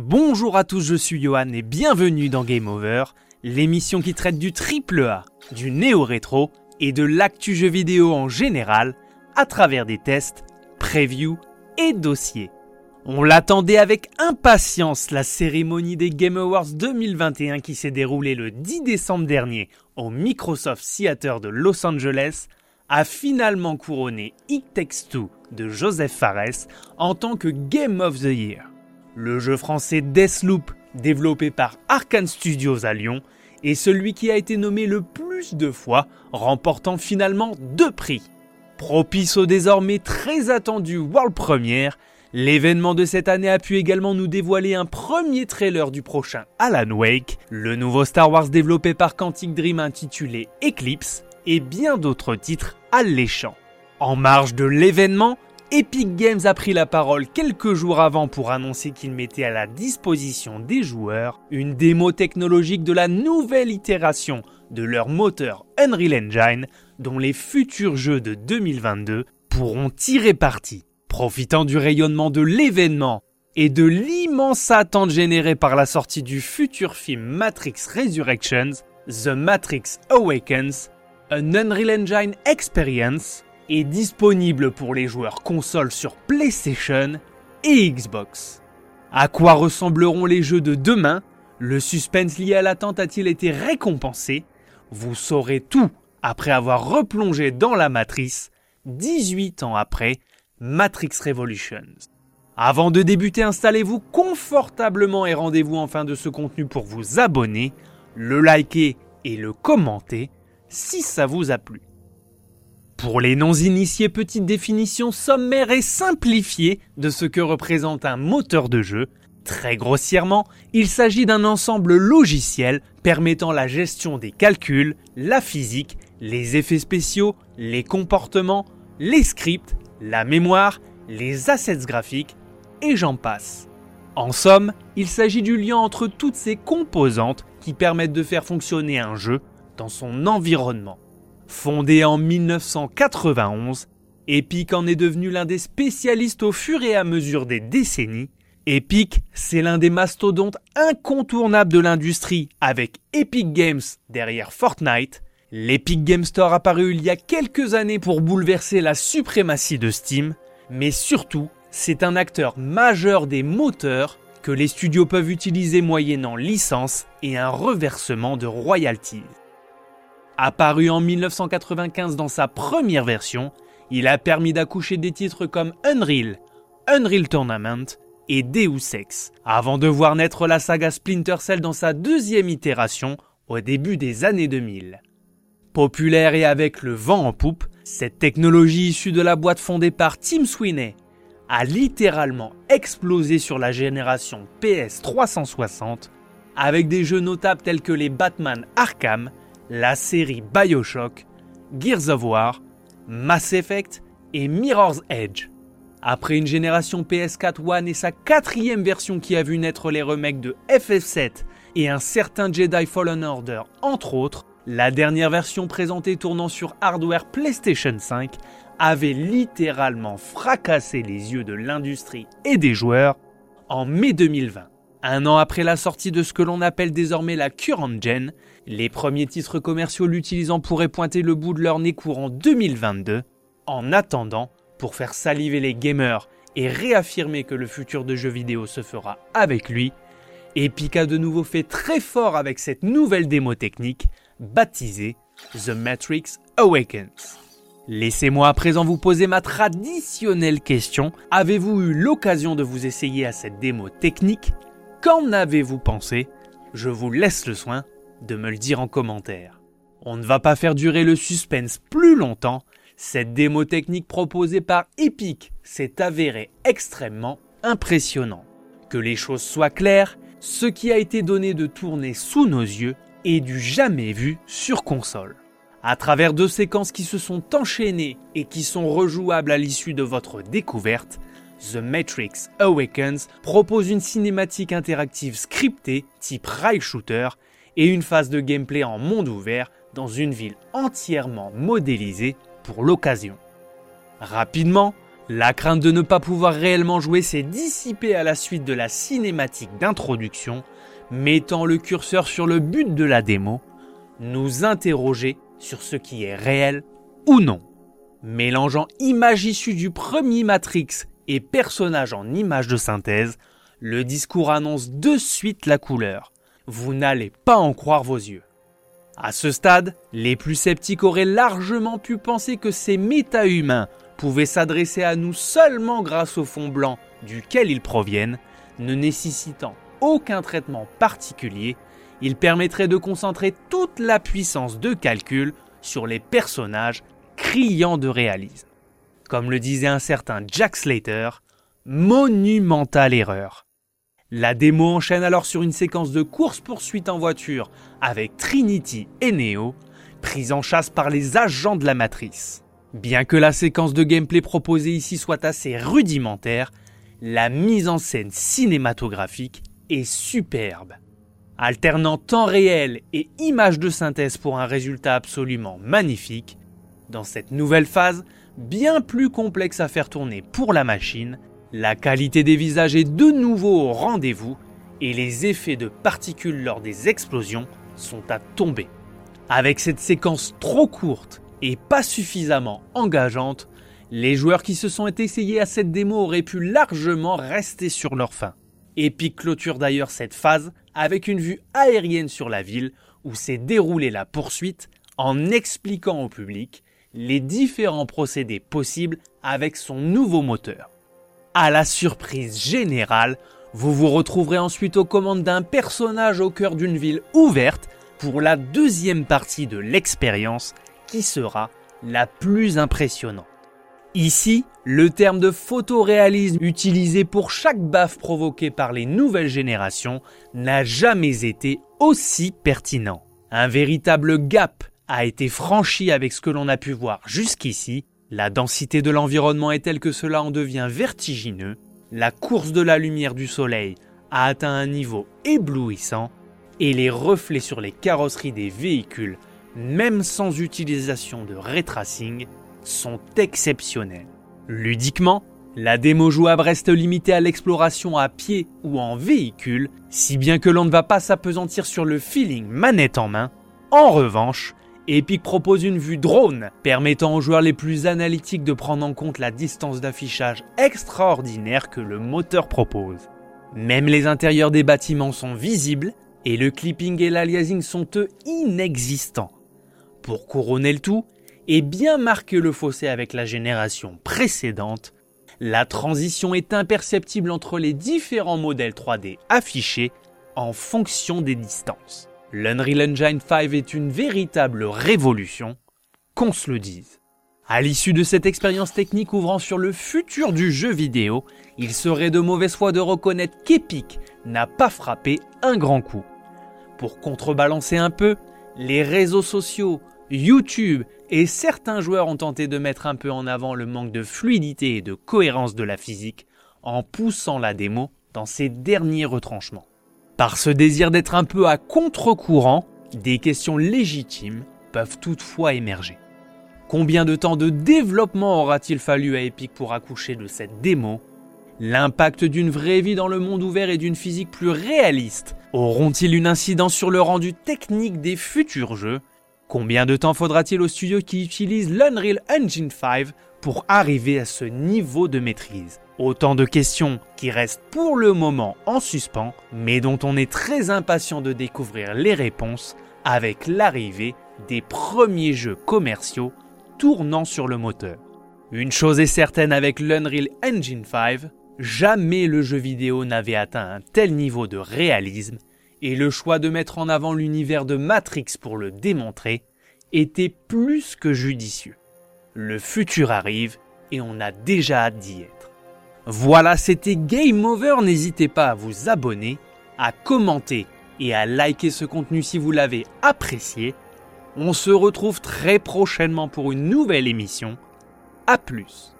Bonjour à tous, je suis Johan et bienvenue dans Game Over, l'émission qui traite du triple A, du néo-rétro et de l'actu jeu vidéo en général à travers des tests, previews et dossiers. On l'attendait avec impatience la cérémonie des Game Awards 2021 qui s'est déroulée le 10 décembre dernier au Microsoft Theater de Los Angeles a finalement couronné It Takes Two de Joseph Fares en tant que Game of the Year. Le jeu français Deathloop, développé par Arkane Studios à Lyon, est celui qui a été nommé le plus de fois, remportant finalement deux prix. Propice au désormais très attendu World Premiere, l'événement de cette année a pu également nous dévoiler un premier trailer du prochain Alan Wake, le nouveau Star Wars développé par Quantic Dream intitulé Eclipse, et bien d'autres titres alléchants. En marge de l'événement, Epic Games a pris la parole quelques jours avant pour annoncer qu'il mettait à la disposition des joueurs une démo technologique de la nouvelle itération de leur moteur Unreal Engine dont les futurs jeux de 2022 pourront tirer parti. Profitant du rayonnement de l'événement et de l'immense attente générée par la sortie du futur film Matrix Resurrections, The Matrix Awakens, un Unreal Engine Experience est disponible pour les joueurs consoles sur PlayStation et Xbox. À quoi ressembleront les jeux de demain? Le suspense lié à l'attente a-t-il été récompensé? Vous saurez tout après avoir replongé dans la matrice 18 ans après Matrix Revolutions. Avant de débuter, installez-vous confortablement et rendez-vous en fin de ce contenu pour vous abonner, le liker et le commenter si ça vous a plu. Pour les non-initiés, petite définition sommaire et simplifiée de ce que représente un moteur de jeu. Très grossièrement, il s'agit d'un ensemble logiciel permettant la gestion des calculs, la physique, les effets spéciaux, les comportements, les scripts, la mémoire, les assets graphiques, et j'en passe. En somme, il s'agit du lien entre toutes ces composantes qui permettent de faire fonctionner un jeu dans son environnement. Fondé en 1991, Epic en est devenu l'un des spécialistes au fur et à mesure des décennies. Epic, c'est l'un des mastodontes incontournables de l'industrie avec Epic Games derrière Fortnite. L'Epic Game Store apparu il y a quelques années pour bouleverser la suprématie de Steam, mais surtout, c'est un acteur majeur des moteurs que les studios peuvent utiliser moyennant licence et un reversement de royalties. Apparu en 1995 dans sa première version, il a permis d'accoucher des titres comme Unreal, Unreal Tournament et Deus Ex, avant de voir naître la saga Splinter Cell dans sa deuxième itération au début des années 2000. Populaire et avec le vent en poupe, cette technologie issue de la boîte fondée par Tim Sweeney a littéralement explosé sur la génération PS 360 avec des jeux notables tels que les Batman Arkham la série Bioshock, Gears of War, Mass Effect et Mirror's Edge. Après une génération PS4 One et sa quatrième version qui a vu naître les remakes de FF7 et un certain Jedi Fallen Order entre autres, la dernière version présentée tournant sur hardware PlayStation 5 avait littéralement fracassé les yeux de l'industrie et des joueurs en mai 2020. Un an après la sortie de ce que l'on appelle désormais la Current Gen, les premiers titres commerciaux l'utilisant pourraient pointer le bout de leur nez courant 2022. En attendant, pour faire saliver les gamers et réaffirmer que le futur de jeux vidéo se fera avec lui, Epic a de nouveau fait très fort avec cette nouvelle démo technique baptisée The Matrix Awakens. Laissez-moi à présent vous poser ma traditionnelle question. Avez-vous eu l'occasion de vous essayer à cette démo technique? Qu'en avez-vous pensé? Je vous laisse le soin de me le dire en commentaire. On ne va pas faire durer le suspense plus longtemps. Cette démo technique proposée par Epic s'est avérée extrêmement impressionnant. Que les choses soient claires, ce qui a été donné de tourner sous nos yeux est du jamais vu sur console. À travers deux séquences qui se sont enchaînées et qui sont rejouables à l'issue de votre découverte, The Matrix Awakens propose une cinématique interactive scriptée type rail shooter et une phase de gameplay en monde ouvert dans une ville entièrement modélisée pour l'occasion. Rapidement, La crainte de ne pas pouvoir réellement jouer s'est dissipée à la suite de la cinématique d'introduction, mettant le curseur sur le but de la démo, nous interroger sur ce qui est réel ou non. Mélangeant images issues du premier Matrix et personnages en images de synthèse, le discours annonce de suite la couleur. Vous n'allez pas en croire vos yeux. À ce stade, les plus sceptiques auraient largement pu penser que ces méta-humains pouvaient s'adresser à nous seulement grâce au fond blanc duquel ils proviennent, ne nécessitant aucun traitement particulier, ils permettraient de concentrer toute la puissance de calcul sur les personnages criants de réalisme. Comme le disait un certain Jack Slater, monumentale erreur. La démo enchaîne alors sur une séquence de course-poursuite en voiture avec Trinity et Neo, prise en chasse par les agents de la matrice. Bien que la séquence de gameplay proposée ici soit assez rudimentaire, la mise en scène cinématographique est superbe. Alternant temps réel et images de synthèse pour un résultat absolument magnifique, dans cette nouvelle phase, bien plus complexe à faire tourner pour la machine, la qualité des visages est de nouveau au rendez-vous et les effets de particules lors des explosions sont à tomber. Avec cette séquence trop courte et pas suffisamment engageante, les joueurs qui se sont essayés à cette démo auraient pu largement rester sur leur faim. Epic clôture d'ailleurs cette phase avec une vue aérienne sur la ville où s'est déroulée la poursuite en expliquant au public les différents procédés possibles avec son nouveau moteur. À la surprise générale, vous vous retrouverez ensuite aux commandes d'un personnage au cœur d'une ville ouverte pour la deuxième partie de l'expérience qui sera la plus impressionnante. Ici, le terme de photoréalisme utilisé pour chaque baffe provoquée par les nouvelles générations n'a jamais été aussi pertinent. Un véritable gap a été franchi avec ce que l'on a pu voir jusqu'ici la densité de l'environnement est telle que cela en devient vertigineux, la course de la lumière du soleil a atteint un niveau éblouissant, et les reflets sur les carrosseries des véhicules, même sans utilisation de ray tracing, sont exceptionnels. Ludiquement, la démo jouable reste limitée à l'exploration à pied ou en véhicule, si bien que l'on ne va pas s'apesantir sur le feeling manette en main. En revanche, Epic propose une vue drone, permettant aux joueurs les plus analytiques de prendre en compte la distance d'affichage extraordinaire que le moteur propose. Même les intérieurs des bâtiments sont visibles, et le clipping et l'aliasing sont eux inexistants. Pour couronner le tout, et bien marquer le fossé avec la génération précédente, la transition est imperceptible entre les différents modèles 3D affichés en fonction des distances. L'Unreal Engine 5 est une véritable révolution, qu'on se le dise. À l'issue de cette expérience technique ouvrant sur le futur du jeu vidéo, il serait de mauvaise foi de reconnaître qu'Epic n'a pas frappé un grand coup. Pour contrebalancer un peu, les réseaux sociaux, YouTube et certains joueurs ont tenté de mettre un peu en avant le manque de fluidité et de cohérence de la physique en poussant la démo dans ses derniers retranchements. Par ce désir d'être un peu à contre-courant, des questions légitimes peuvent toutefois émerger. Combien de temps de développement aura-t-il fallu à Epic pour accoucher de cette démo? L'impact d'une vraie vie dans le monde ouvert et d'une physique plus réaliste auront-ils une incidence sur le rendu technique des futurs jeux? Combien de temps faudra-t-il aux studios qui utilisent l'Unreal Engine 5 pour arriver à ce niveau de maîtrise? Autant de questions qui restent pour le moment en suspens, mais dont on est très impatient de découvrir les réponses avec l'arrivée des premiers jeux commerciaux tournant sur le moteur. Une chose est certaine avec l'Unreal Engine 5, jamais le jeu vidéo n'avait atteint un tel niveau de réalisme, et le choix de mettre en avant l'univers de Matrix pour le démontrer était plus que judicieux. Le futur arrive et on a déjà hâte d'y être. Voilà, c'était Game Over. N'hésitez pas à vous abonner, à commenter et à liker ce contenu si vous l'avez apprécié. On se retrouve très prochainement pour une nouvelle émission. A plus